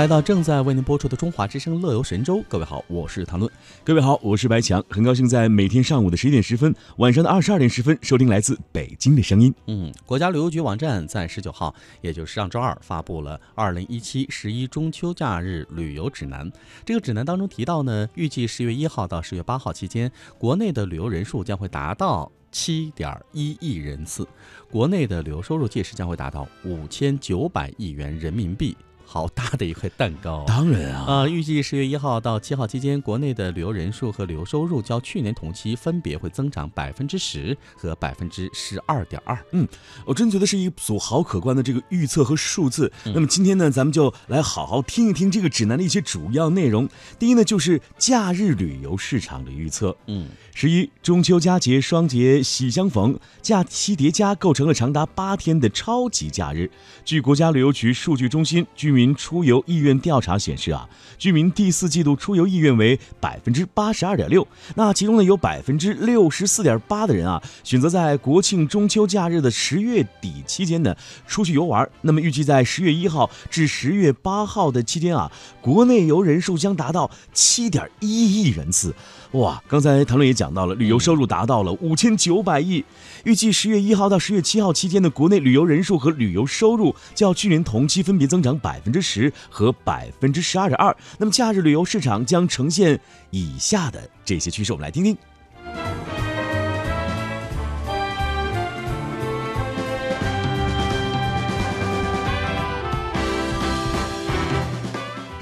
来到正在为您播出的《中华之声·乐游神州》。各位好，我是谭论。各位好，我是白强。很高兴在每天上午的十一点十分、晚上的二十二点十分收听来自北京的声音。嗯，国家旅游局网站在十九号，也就是上周二，发布了二零一七十一中秋假日旅游指南。这个指南当中提到呢，预计十月一号到十月八号期间，国内的旅游人数将会达到七点一亿人次，国内的旅游收入届时将会达到五千九百亿元人民币。好大的一块蛋糕！当然啊，啊，预计十月一号到七号期间，国内的旅游人数和旅游收入较去年同期分别会增长百分之十和百分之十二点二。嗯，我真觉得是一组好可观的这个预测和数字。那么今天呢，咱们就来好好听一听这个指南的一些主要内容。第一呢，就是假日旅游市场的预测。嗯，十一中秋佳节双节喜相逢，假期叠加构成了长达八天的超级假日。据国家旅游局数据中心居民。出游意愿调查显示啊，居民第四季度出游意愿为百分之八十二点六，那其中呢有百分之六十四点八的人啊选择在国庆中秋假日的十月底期间呢出去游玩。那么预计在十月一号至十月八号的期间啊，国内游人数将达到七点一亿人次。哇，刚才谭论也讲到了，旅游收入达到了五千九百亿。预计十月一号到十月七号期间的国内旅游人数和旅游收入较去年同期分别增长百分之十和百分之十二点二。那么假日旅游市场将呈现以下的这些趋势，我们来听听。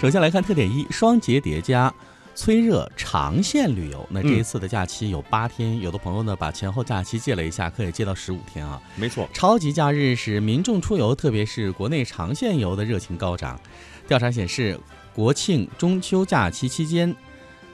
首先来看特点一：双节叠加。催热长线旅游，那这一次的假期有八天，有的朋友呢把前后假期借了一下，可以借到十五天啊。没错，超级假日是民众出游，特别是国内长线游的热情高涨。调查显示，国庆中秋假期期间，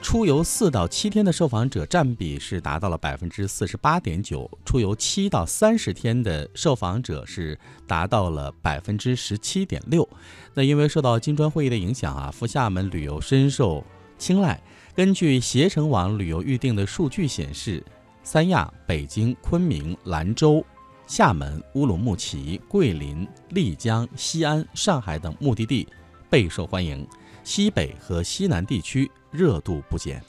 出游四到七天的受访者占比是达到了百分之四十八点九，出游七到三十天的受访者是达到了百分之十七点六。那因为受到金砖会议的影响啊，赴厦门旅游深受。青睐。根据携程网旅游预订的数据显示，三亚、北京、昆明、兰州、厦门、乌鲁木齐、桂林、丽江、西安、上海等目的地备受欢迎，西北和西南地区热度不减。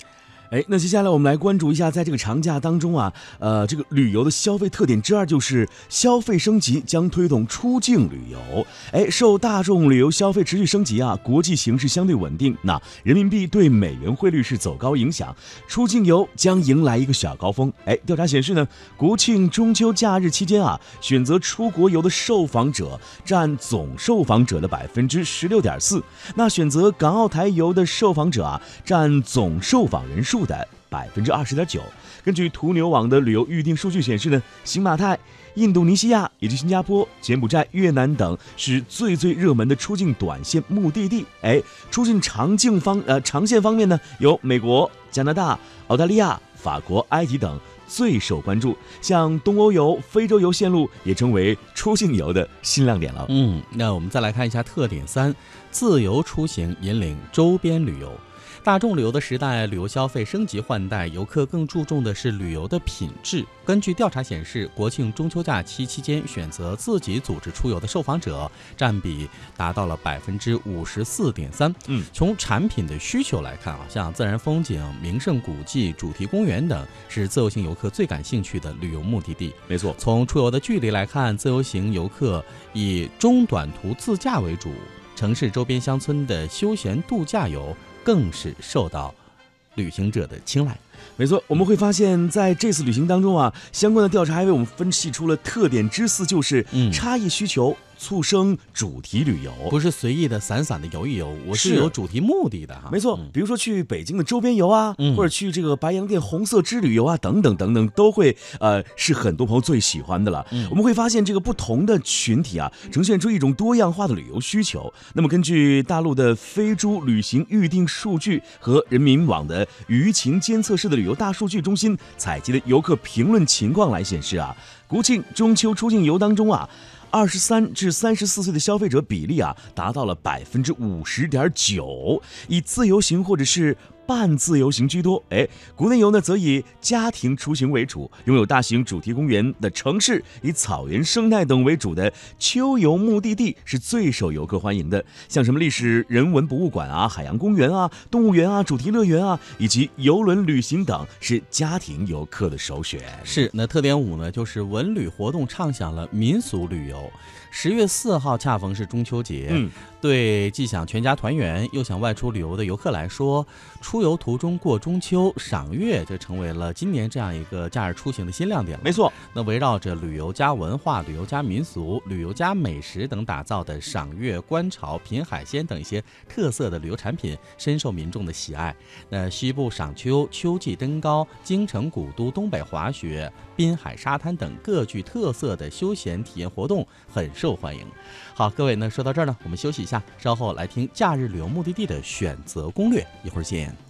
哎，那接下来我们来关注一下，在这个长假当中啊，呃，这个旅游的消费特点之二就是消费升级将推动出境旅游。哎，受大众旅游消费持续升级啊，国际形势相对稳定，那人民币对美元汇率是走高影响，出境游将迎来一个小高峰。哎，调查显示呢，国庆中秋假日期间啊，选择出国游的受访者占总受访者的百分之十六点四，那选择港澳台游的受访者啊，占总受访人数。度的百分之二十点九。根据途牛网的旅游预订数据显示呢，新马泰、印度尼西亚以及新加坡、柬埔寨、越南等是最最热门的出境短线目的地。哎，出境长境方呃长线方面呢，有美国、加拿大、澳大利亚、法国、埃及等最受关注。像东欧游、非洲游线路也成为出境游的新亮点了。嗯，那我们再来看一下特点三：自由出行引领周边旅游。大众旅游的时代，旅游消费升级换代，游客更注重的是旅游的品质。根据调查显示，国庆中秋假期期间选择自己组织出游的受访者占比达到了百分之五十四点三。嗯，从产品的需求来看啊，像自然风景、名胜古迹、主题公园等，是自由行游客最感兴趣的旅游目的地。没错，从出游的距离来看，自由行游客以中短途自驾为主，城市周边乡村的休闲度假游。更是受到旅行者的青睐。没错，我们会发现，在这次旅行当中啊，相关的调查还为我们分析出了特点之四，就是差异需求。促生主题旅游不是随意的散散的游一游，我是有主题目的的哈。没错，比如说去北京的周边游啊，或者去这个白洋淀红色之旅游啊，等等等等，都会呃是很多朋友最喜欢的了。我们会发现这个不同的群体啊，呈现出一种多样化的旅游需求。那么根据大陆的飞猪旅行预订数据和人民网的舆情监测室的旅游大数据中心采集的游客评论情况来显示啊，国庆中秋出境游当中啊。二十三至三十四岁的消费者比例啊，达到了百分之五十点九，以自由行或者是半自由行居多。哎，国内游呢则以家庭出行为主，拥有大型主题公园的城市，以草原生态等为主的秋游目的地是最受游客欢迎的。像什么历史人文博物馆啊、海洋公园啊、动物园啊、主题乐园啊，以及游轮旅行等，是家庭游客的首选。是，那特点五呢，就是文旅活动畅享了民俗旅游。十月四号恰逢是中秋节，嗯，对既想全家团圆又想外出旅游的游客来说，出游途中过中秋、赏月就成为了今年这样一个假日出行的新亮点了。没错，那围绕着旅游加文化、旅游加民俗、旅游加美食等打造的赏月、观潮、品海鲜等一些特色的旅游产品，深受民众的喜爱。那西部赏秋、秋季登高、京城古都、东北滑雪、滨海沙滩等各具特色的休闲体验活动很受欢迎。好，各位那，说到这儿呢，我们休息一下，稍后来听假日旅游目的地的选择攻略，一会儿见。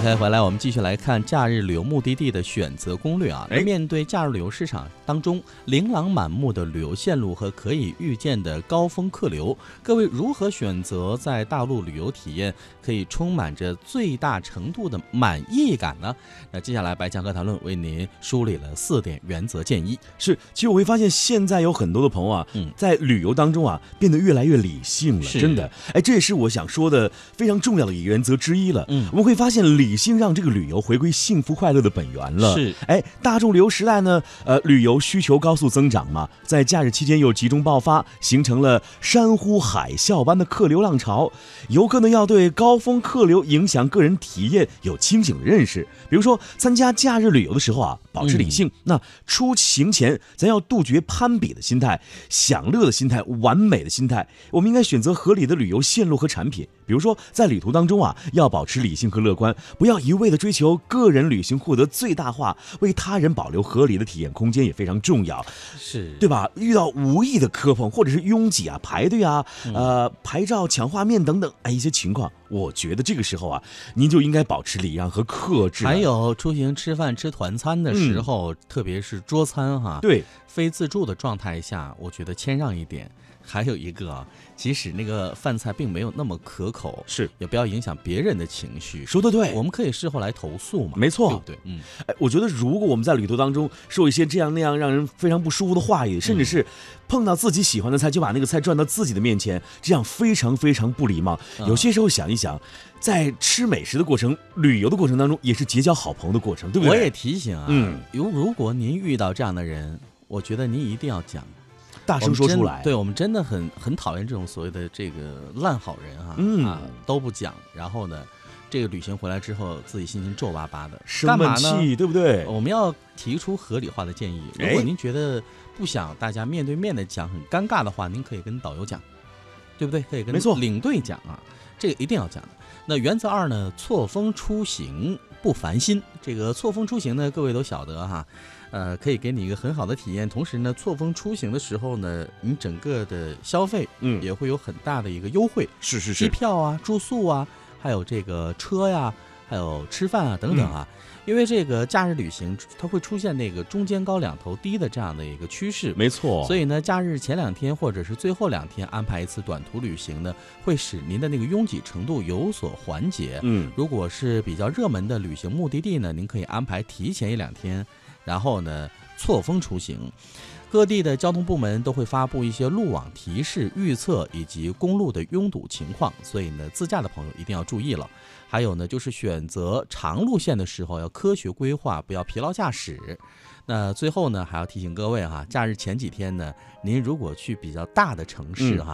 OK，回来我们继续来看假日旅游目的地的选择攻略啊。哎面对假日旅游市场当中琳琅满目的旅游线路和可以预见的高峰客流，各位如何选择在大陆旅游体验可以充满着最大程度的满意感呢？那接下来白强哥谈论为您梳理了四点原则建议。是，其实我会发现现在有很多的朋友啊，嗯在旅游当中啊，变得越来越理性了，真的。哎，这也是我想说的非常重要的一个原则之一了。嗯我们会发现理性让这个旅游回归幸福快乐的本源了。是，哎，大众旅游时代呢，呃，旅游需求高速增长嘛，在假日期间又集中爆发，形成了山呼海啸般的客流浪潮。游客呢要对高峰客流影响个人体验有清醒的认识。比如说，参加假日旅游的时候啊，保持理性。那出行前，咱要杜绝攀比的心态、享乐的心态、完美的心态。我们应该选择合理的旅游线路和产品。比如说，在旅途当中啊，要保持理性和乐观，不要一味的追求个人旅行获得最大化，为他人保留合理的体验空间也非常重要，是对吧？遇到无意的磕碰或者是拥挤啊、排队啊、呃拍照、抢画面等等哎一些情况，我觉得这个时候啊，您就应该保持礼让和克制了。还有出行吃饭吃团餐的时候，特别是桌餐哈，对，非自助的状态下，我觉得谦让一点。还有一个啊，即使那个饭菜并没有那么可口，是也不要影响别人的情绪。说的对我。们可以事后来投诉嘛，没错对不对？嗯，哎，我觉得如果我们在旅途当中说一些这样那样让人非常不舒服的话语，甚至是碰到自己喜欢的菜就把那个菜转到自己的面前，这样非常非常不礼貌。嗯有些时候想一想，在吃美食的过程、旅游的过程当中，也是结交好朋友的过程，对不对？我也提醒啊，嗯如如果您遇到这样的人，我觉得您一定要讲，大声说出来。对我们真的很很讨厌这种所谓的这个烂好人哈、嗯啊都不讲，然后呢，这个旅行回来之后自己心情皱巴巴的，生？气，对不对？我们要提出合理化的建议。如哎果您觉得不想大家面对面的讲很尴尬的话，您可以跟导游讲，对不对？可以跟没错领队讲啊，这个一定要讲的。那原则二呢，错峰出行不烦心。这个错峰出行呢，各位都晓得哈，呃，可以给你一个很好的体验。同时呢，错峰出行的时候呢，你整个的消费嗯，也会有很大的一个优惠。是是是机，票啊、住宿啊，还有这个车呀，还有吃饭啊等等啊。因为这个假日旅行，它会出现那个中间高两头低的这样的一个趋势，没错。所以呢，假日前两天或者是最后两天安排一次短途旅行呢，会使您的那个拥挤程度有所缓解。嗯，如果是比较热门的旅行目的地呢，您可以安排提前一两天，然后呢错峰出行。各地的交通部门都会发布一些路网提示、预测以及公路的拥堵情况，所以呢，自驾的朋友一定要注意了。还有呢，就是选择长路线的时候要科学规划，不要疲劳驾驶。那最后呢，还要提醒各位哈，假日前几天呢，您如果去比较大的城市嗯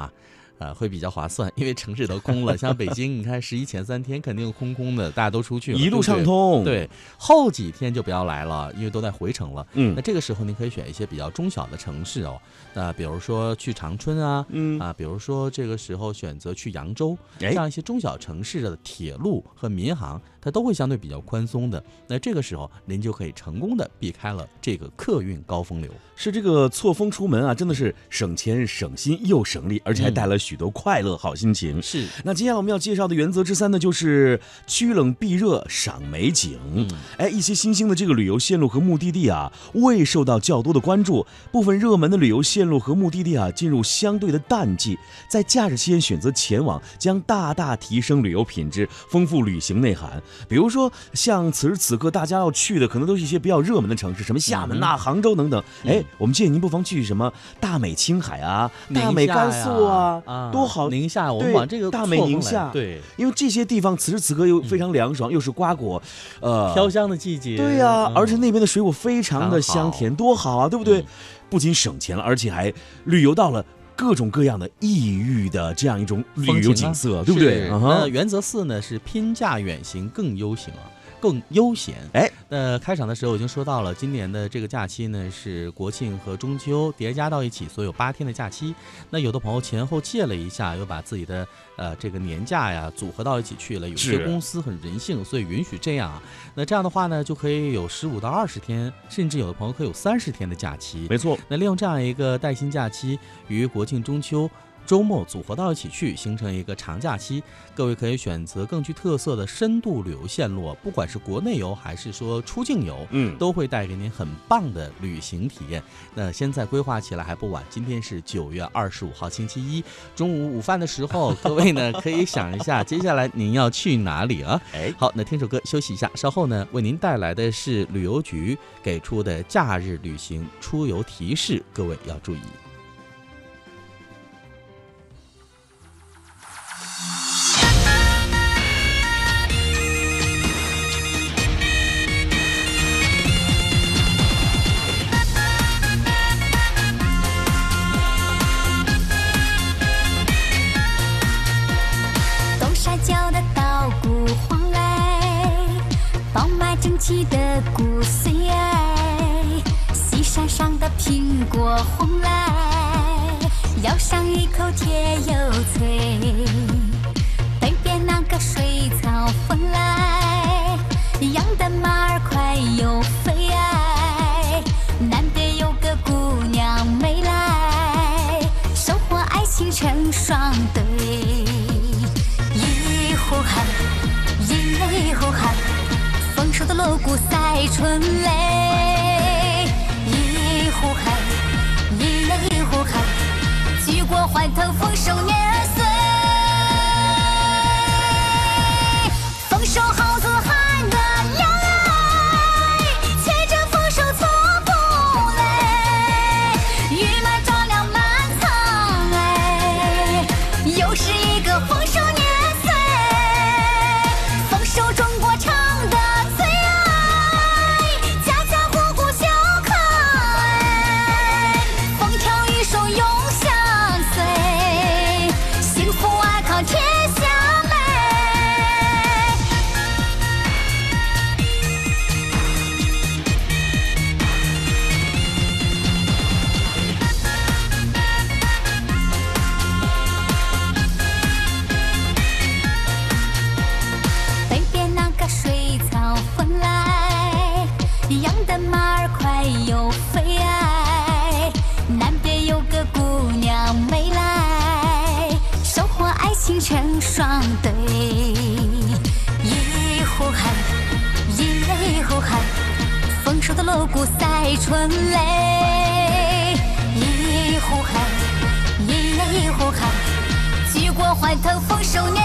哈，呃，会比较划算，因为城市都空了。像北京，你看十一前三天肯定空空的，大家都出去了，一路畅通。，对，后几天就不要来了，因为都在回城了。嗯那这个时候您可以选一些比较中小的城市哦，那比如说去长春啊，嗯啊，比如说这个时候选择去扬州，哎这样一些中小城市的铁路和民航，它都会相对比较宽松的。那这个时候您就可以成功的避开了这个客运高峰流。是这个错峰出门啊，真的是省钱省心又省力，而且还带来许多快乐好心情。是，那接下来我们要介绍的原则之三呢，就是趋冷避热，赏美景。嗯哎，一些新兴的这个旅游线路和目的地啊，未受到较多的关注。部分热门的旅游线路和目的地啊，进入相对的淡季，在假日期间选择前往，将大大提升旅游品质，丰富旅行内涵。比如说，像此时此刻大家要去的，可能都是一些比较热门的城市，什么厦门呐、杭州等等。哎，我们建议您不妨去什么大美青海啊、大美甘肃啊，啊，多好宁夏，我们往这个大美宁夏对，因为这些地方此时此刻又非常凉爽，又是瓜果，呃，飘香的季节。对呀、嗯而且那边的水果非常的香甜，多好啊，对不对？嗯不仅省钱了，而且还旅游到了各种各样的异域的这样一种旅游景色，对不对？那原则四呢是拼价远行更优行啊，更悠闲。哎，那开场的时候已经说到了，今年的这个假期呢是国庆和中秋叠加到一起，所以有八天的假期。那有的朋友前后借了一下，又把自己的呃这个年假呀组合到一起去了。有些公司很人性，所以允许这样啊。那这样的话呢，就可以有十五到二十天，甚至有的朋友可以有三十天的假期。没错，那利用这样一个带薪假期，与国庆、中秋周末组合到一起去，形成一个长假期。各位可以选择更具特色的深度旅游线路，不管是国内游还是说出境游，嗯，都会带给您很棒的旅行体验。那现在规划起来还不晚，今天是九月二十五号星期一，中午午饭的时候，各位呢可以想一下，接下来您要去哪里啊？哎，好，那听首歌休息一下，稍后呢为您带来的是旅游局给出的假日旅行出游提示，各位要注意。春雷。的锣鼓赛春雷。一呼喊，一呼喊，举国欢腾丰收年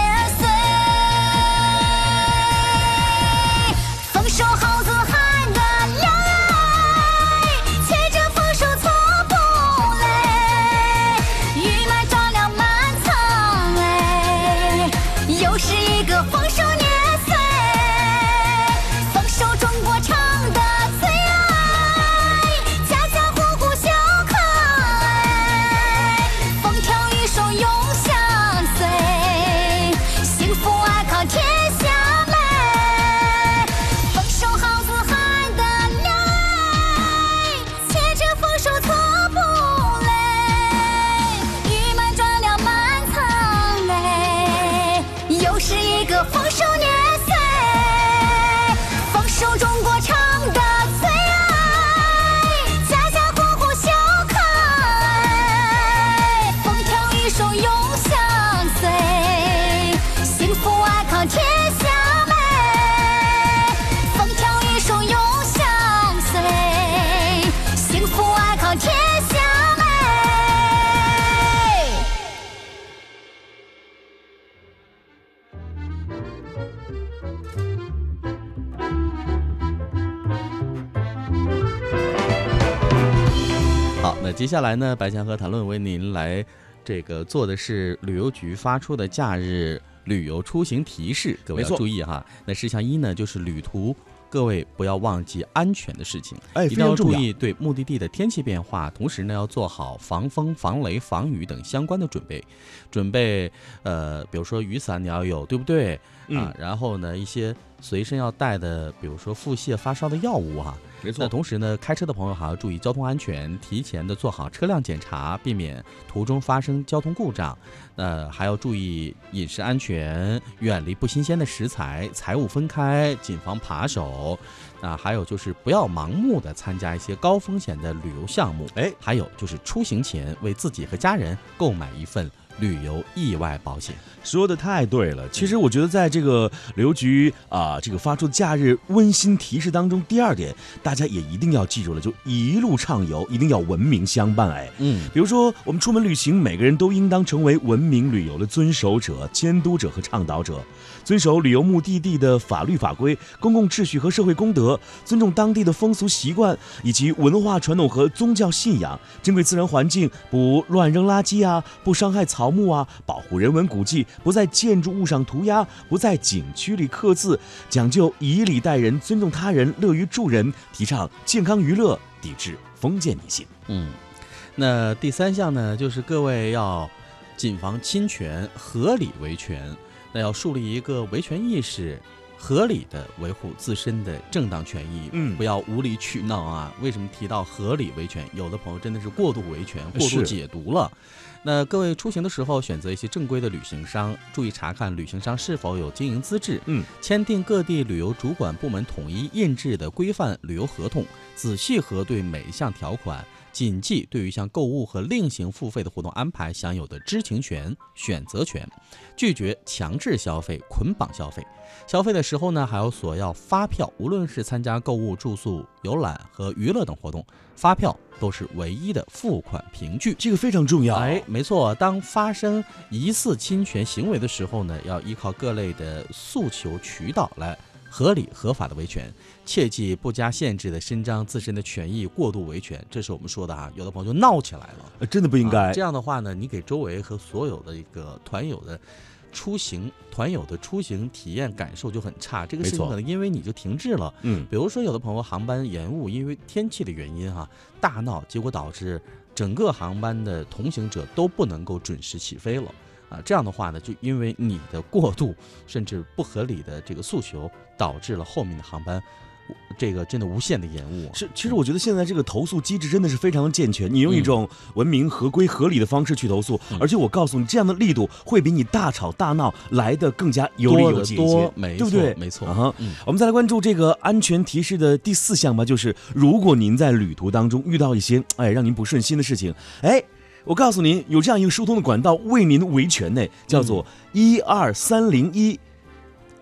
好，那接下来呢，白强和谈论为您来这个做的是旅游局发出的假日旅游出行提示，各位要注意哈。那事项一呢，就是旅途。各位不要忘记安全的事情，哎一定要注意对目的地的天气变化，同时呢要做好防风、防雷、防雨等相关的准备。准备呃，比如说雨伞你要有，对不对？嗯啊，然后呢一些随身要带的，比如说腹泻、发烧的药物哈、没那同时呢，开车的朋友还要注意交通安全，提前的做好车辆检查，避免途中发生交通故障。呃，还要注意饮食安全，远离不新鲜的食材，财物分开，谨防扒手。啊，还有就是不要盲目的参加一些高风险的旅游项目。哎还有就是出行前为自己和家人购买一份旅游意外保险。说的太对了。其实我觉得，在这个旅游局啊、这个发出假日温馨提示当中，第二点大家也一定要记住了，就一路畅游，一定要文明相伴。哎，嗯，比如说我们出门旅行，每个人都应当成为文明旅游的遵守者、监督者和倡导者，遵守旅游目的地的法律法规、公共秩序和社会公德，尊重当地的风俗习惯以及文化传统和宗教信仰，珍贵自然环境，不乱扔垃圾啊，不伤害草木啊，保护人文古迹，不在建筑物上涂鸦，不在景区里刻字，讲究以礼待人，尊重他人，乐于助人，提倡健康娱乐，抵制封建迷信。嗯，那第三项呢，就是各位要谨防侵权，合理维权。那要树立一个维权意识，合理的维护自身的正当权益，嗯不要无理取闹啊。为什么提到合理维权？有的朋友真的是过度维权、过度解读了。那各位出行的时候，选择一些正规的旅行商，注意查看旅行商是否有经营资质。嗯，签订各地旅游主管部门统一印制的规范旅游合同，仔细核对每一项条款，谨记对于像购物和另行付费的活动安排享有的知情权、选择权，拒绝强制消费、捆绑消费。消费的时候呢，还要索要发票，无论是参加购物、住宿、游览和娱乐等活动，发票都是唯一的付款凭据。这个非常重要。哎，没错，当发生疑似侵权行为的时候呢，要依靠各类的诉求渠道来合理合法的维权，切忌不加限制的伸张自身的权益，过度维权，这是我们说的啊。有的朋友就闹起来了，呃真的不应该。啊这样的话呢，你给周围和所有的一个团友的。出行团友的出行体验感受就很差，这个事情可能因为你就停滞了，嗯，比如说，有的朋友航班延误，因为天气的原因哈、大闹，结果导致整个航班的同行者都不能够准时起飞了啊。这样的话呢，就因为你的过度甚至不合理的这个诉求，导致了后面的航班这个真的无限的延误啊。是，其实我觉得现在这个投诉机制真的是非常的健全，你用一种文明、合规、合理的方式去投诉，嗯而且我告诉你，这样的力度会比你大吵大闹来的更加有理有节一些多，，没错，对不对？没错。啊哈嗯我们再来关注这个安全提示的第四项吧，就是如果您在旅途当中遇到一些哎让您不顺心的事情，哎。我告诉您，有这样一个疏通的管道为您维权呢，叫做一二三零一。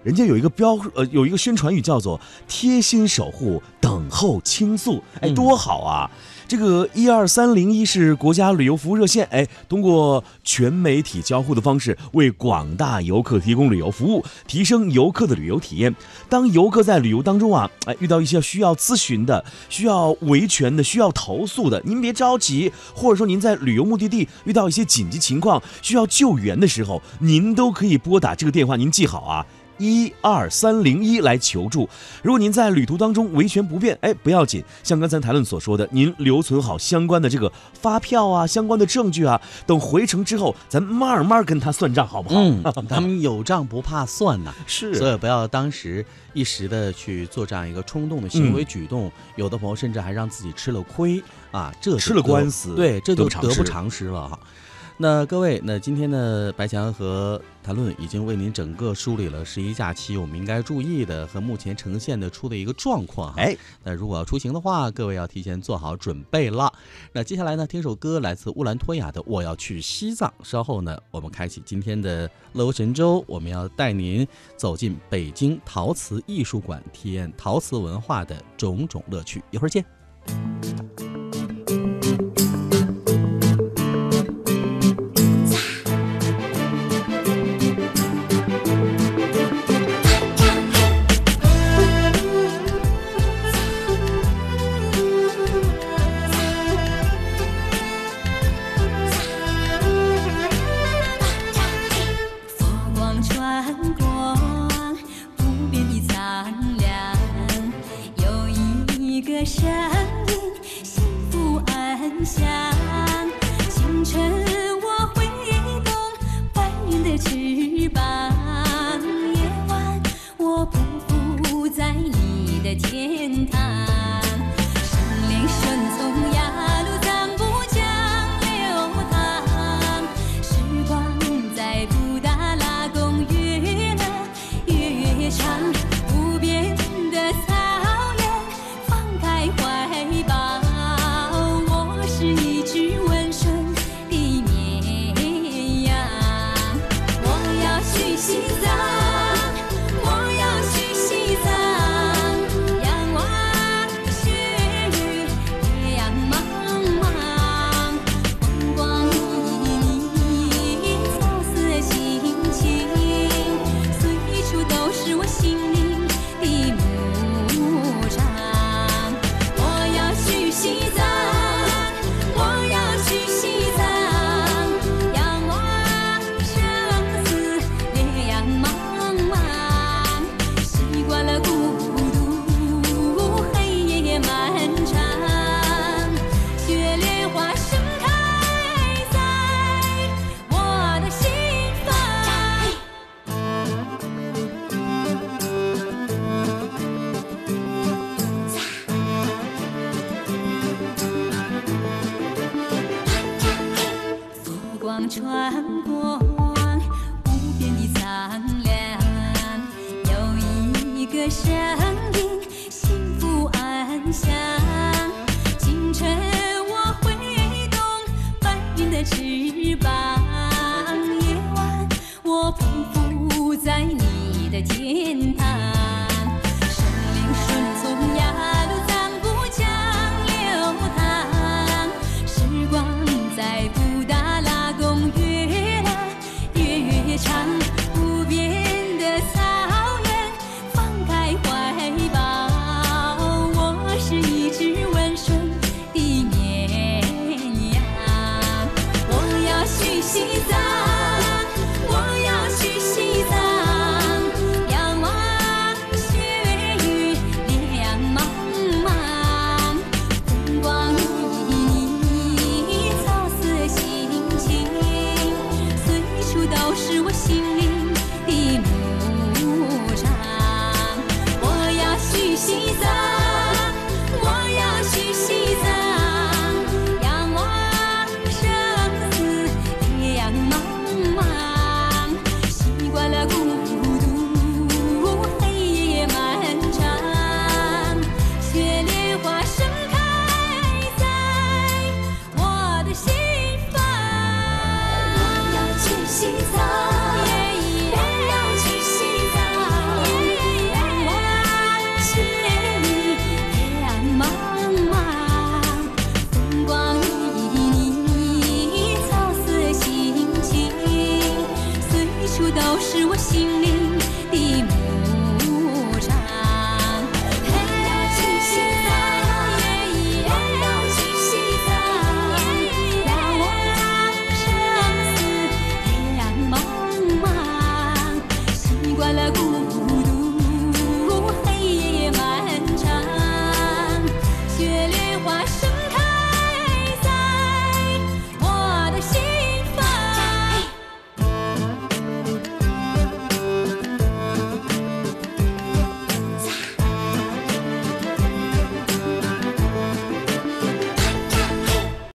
人家有一个标呃有一个宣传语叫做“贴心守护，等候倾诉”，哎，嗯多好啊！这个一二三零一是国家旅游服务热线，哎，通过全媒体交互的方式，为广大游客提供旅游服务，提升游客的旅游体验。当游客在旅游当中啊，哎，遇到一些需要咨询的、需要维权的、需要投诉的，您别着急，或者说您在旅游目的地遇到一些紧急情况需要救援的时候，您都可以拨打这个电话，您记好啊。一二三零一来求助。如果您在旅途当中维权不便，哎，不要紧，像刚才谈论所说的，您留存好相关的这个发票啊、相关的证据啊，等回程之后，咱慢慢跟他算账，好不好？嗯，他们有账不怕算呐。是所以不要当时一时的去做这样一个冲动的行嗯为举动，有的朋友甚至还让自己吃了亏啊，这吃了官司对，这就得不偿失了哈。那各位，那今天呢，白强和谭论已经为您整个梳理了十一假期我们应该注意的和目前呈现的出的一个状况哈。哎，那如果要出行的话，各位要提前做好准备了。那接下来呢，听首歌来自乌兰托娅的《我要去西藏》。稍后呢，我们开启今天的乐游神州，我们要带您走进北京陶瓷艺术馆，体验陶瓷文化的种种乐趣。一会儿见。天安